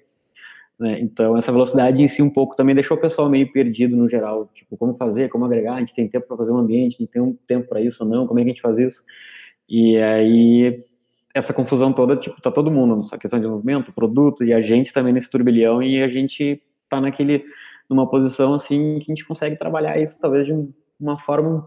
Né? Então, essa velocidade em si um pouco também deixou o pessoal meio perdido no geral, tipo, como fazer, como agregar, a gente tem tempo para fazer um ambiente, a gente tem um tempo para isso ou não, como é que a gente faz isso? E aí essa confusão toda, tipo, tá todo mundo, a questão de desenvolvimento, produto e a gente também nesse turbilhão e a gente tá naquele, numa posição assim que a gente consegue trabalhar isso talvez de uma forma um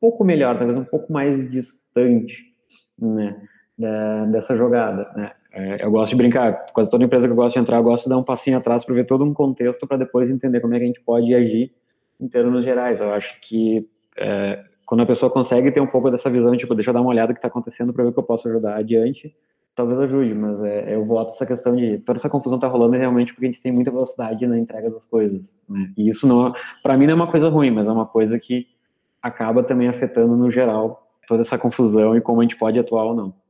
pouco melhor, talvez um pouco mais distante, né, da, dessa jogada, né. É, eu gosto de brincar, quase toda empresa que eu gosto de entrar, eu gosto de dar um passinho atrás para ver todo um contexto para depois entender como é que a gente pode agir em termos gerais. Eu acho que é, quando a pessoa consegue ter um pouco dessa visão, tipo, deixa eu dar uma olhada no que está acontecendo para ver que eu posso ajudar adiante, talvez ajude, mas é, eu voto essa questão de toda essa confusão tá rolando realmente porque a gente tem muita velocidade na entrega das coisas, né? E isso não, para mim não é uma coisa ruim, mas é uma coisa que acaba também afetando no geral toda essa confusão e como a gente pode atuar ou não.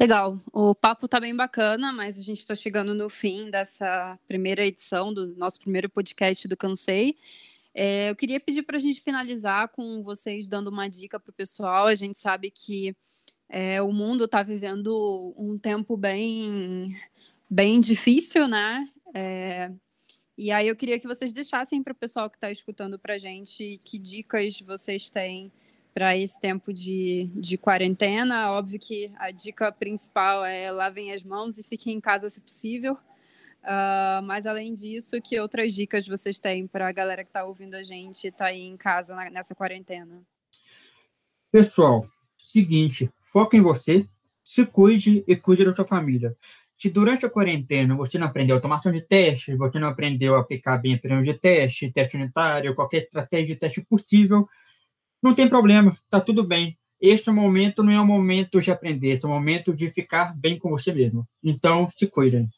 Legal, o papo tá bem bacana, mas a gente está chegando no fim dessa primeira edição do nosso primeiro podcast do Cansei. É, eu queria pedir para a gente finalizar com vocês dando uma dica para o pessoal. A gente sabe que é, o mundo está vivendo um tempo bem, bem difícil, né? É, e aí eu queria que vocês deixassem para o pessoal que está escutando para a gente que dicas vocês têm para esse tempo de, de quarentena. Óbvio que a dica principal é lavem as mãos e fiquem em casa se possível. Uh, mas além disso, que outras dicas vocês têm para a galera que está ouvindo a gente está aí em casa na, nessa quarentena? Pessoal, seguinte, foca em você, se cuide e cuide da sua família. Se durante a quarentena você não aprendeu automação de teste, você não aprendeu a aplicar bem a de teste, teste unitário, qualquer estratégia de teste possível, não tem problema, está tudo bem. Este momento não é o momento de aprender, é o momento de ficar bem com você mesmo. Então, se cuidem.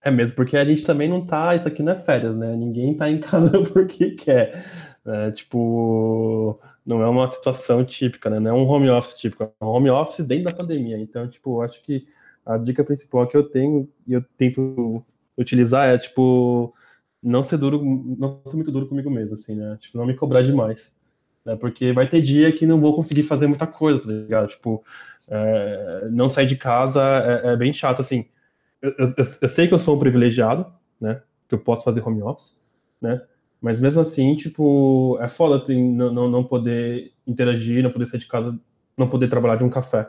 É mesmo, porque a gente também não tá. Isso aqui não é férias, né? Ninguém tá em casa <laughs> porque quer. Né? Tipo, não é uma situação típica, né? Não é um home office típico, é um home office dentro da pandemia. Então, tipo, acho que a dica principal que eu tenho e eu tento utilizar é, tipo, não ser duro, não ser muito duro comigo mesmo, assim, né? Tipo, não me cobrar demais. Né? Porque vai ter dia que não vou conseguir fazer muita coisa, tá ligado? Tipo, é, não sair de casa é, é bem chato, assim eu, eu, eu, sei que eu sou um privilegiado, né? Que eu posso fazer home office, né? Mas mesmo assim, tipo, é foda assim, não, não, não poder interagir, não poder sair de casa, não poder trabalhar de um café.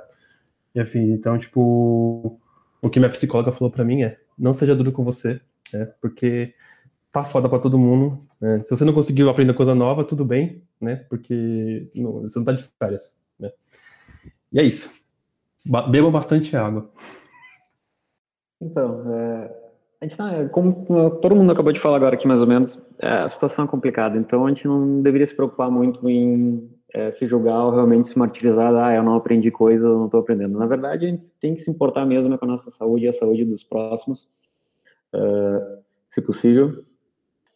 Enfim, então, tipo, o que minha psicóloga falou para mim é: não seja duro com você, né? Porque tá foda para todo mundo. Né? Se você não conseguiu aprender coisa nova, tudo bem, né? Porque não, você não tá de férias, né? E é isso. Beba bastante água. Então, é, a gente tá, como todo mundo acabou de falar agora aqui mais ou menos, é, a situação é complicada, então a gente não deveria se preocupar muito em é, se julgar ou realmente se martirizar, ah, eu não aprendi coisa, eu não estou aprendendo. Na verdade, a gente tem que se importar mesmo com a nossa saúde e a saúde dos próximos, uh, se possível.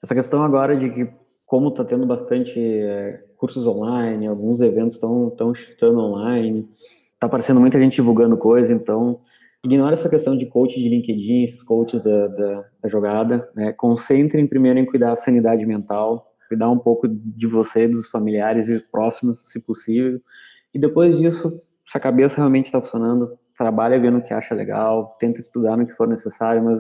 Essa questão agora de que, como está tendo bastante é, cursos online, alguns eventos estão chutando online, está aparecendo muita gente divulgando coisa, então ignora essa questão de coach de LinkedIn, esses coaches da, da, da jogada, né? concentrem primeiro em cuidar da sanidade mental, cuidar um pouco de você, dos familiares e próximos, se possível, e depois disso, se a cabeça realmente está funcionando, trabalha vendo o que acha legal, tenta estudar no que for necessário, mas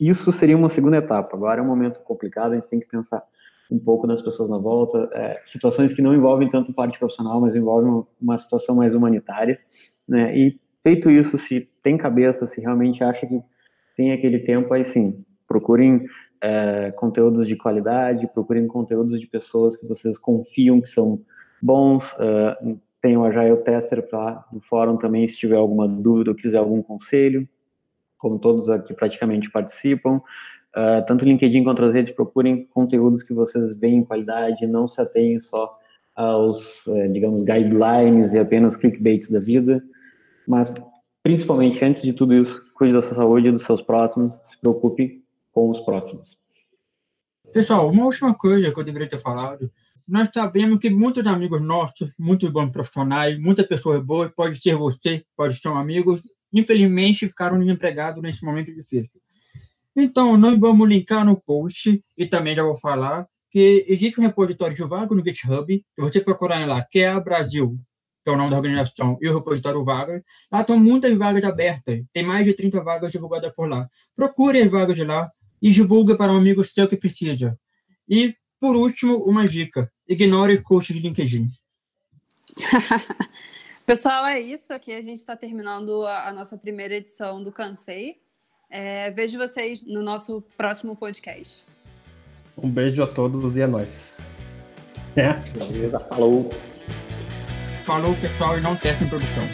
isso seria uma segunda etapa. Agora é um momento complicado, a gente tem que pensar um pouco nas pessoas na volta, é, situações que não envolvem tanto parte profissional, mas envolvem uma situação mais humanitária, né? E feito isso, se tem cabeça, se realmente acha que tem aquele tempo, aí sim, procurem é, conteúdos de qualidade, procurem conteúdos de pessoas que vocês confiam que são bons. Uh, tem o Agile Tester para no fórum também, se tiver alguma dúvida ou quiser algum conselho, como todos aqui praticamente participam. Uh, tanto o LinkedIn quanto as redes, procurem conteúdos que vocês veem em qualidade, não se atenham só aos, uh, digamos, guidelines e apenas clickbaits da vida. Mas, principalmente, antes de tudo isso, cuide da sua saúde e dos seus próximos, se preocupe com os próximos. Pessoal, uma última coisa que eu deveria ter falado. Nós sabemos que muitos amigos nossos, muitos bons profissionais, muita pessoa boa, pode ser você, pode ser um amigo, infelizmente ficaram desempregados nesse momento difícil. Então, nós vamos linkar no post e também já vou falar que existe um repositório de vaga no GitHub, que você procurar lá, que é a Brasil, que é o nome da organização, e o repositório Vagas. Lá estão muitas vagas abertas, tem mais de 30 vagas divulgadas por lá. Procure as vagas de lá e divulgue para um amigo seu que precisa. E, por último, uma dica: ignore o coach de LinkedIn. <laughs> Pessoal, é isso aqui. A gente está terminando a, a, nossa primeira edição do Cansei. É, vejo vocês no nosso próximo podcast. Um beijo a todos e a nós. É. Beleza, falou. Falou, pessoal, e não testem produção.